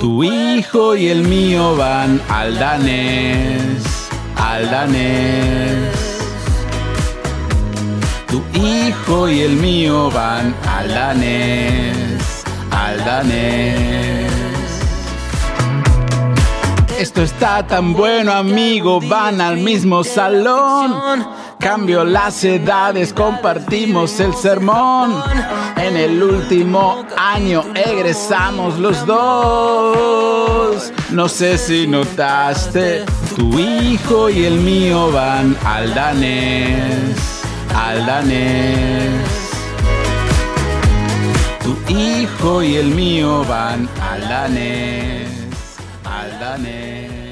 Tu hijo y el mío van al danés, al danés. Tu hijo y el mío van al danés, al danés. Esto está tan bueno, amigo, van al mismo salón. Cambio las edades, compartimos el sermón. En el último año egresamos los dos. No sé si notaste, tu hijo y el mío van al danés, al danés. Tu hijo y el mío van al danés, al Dane.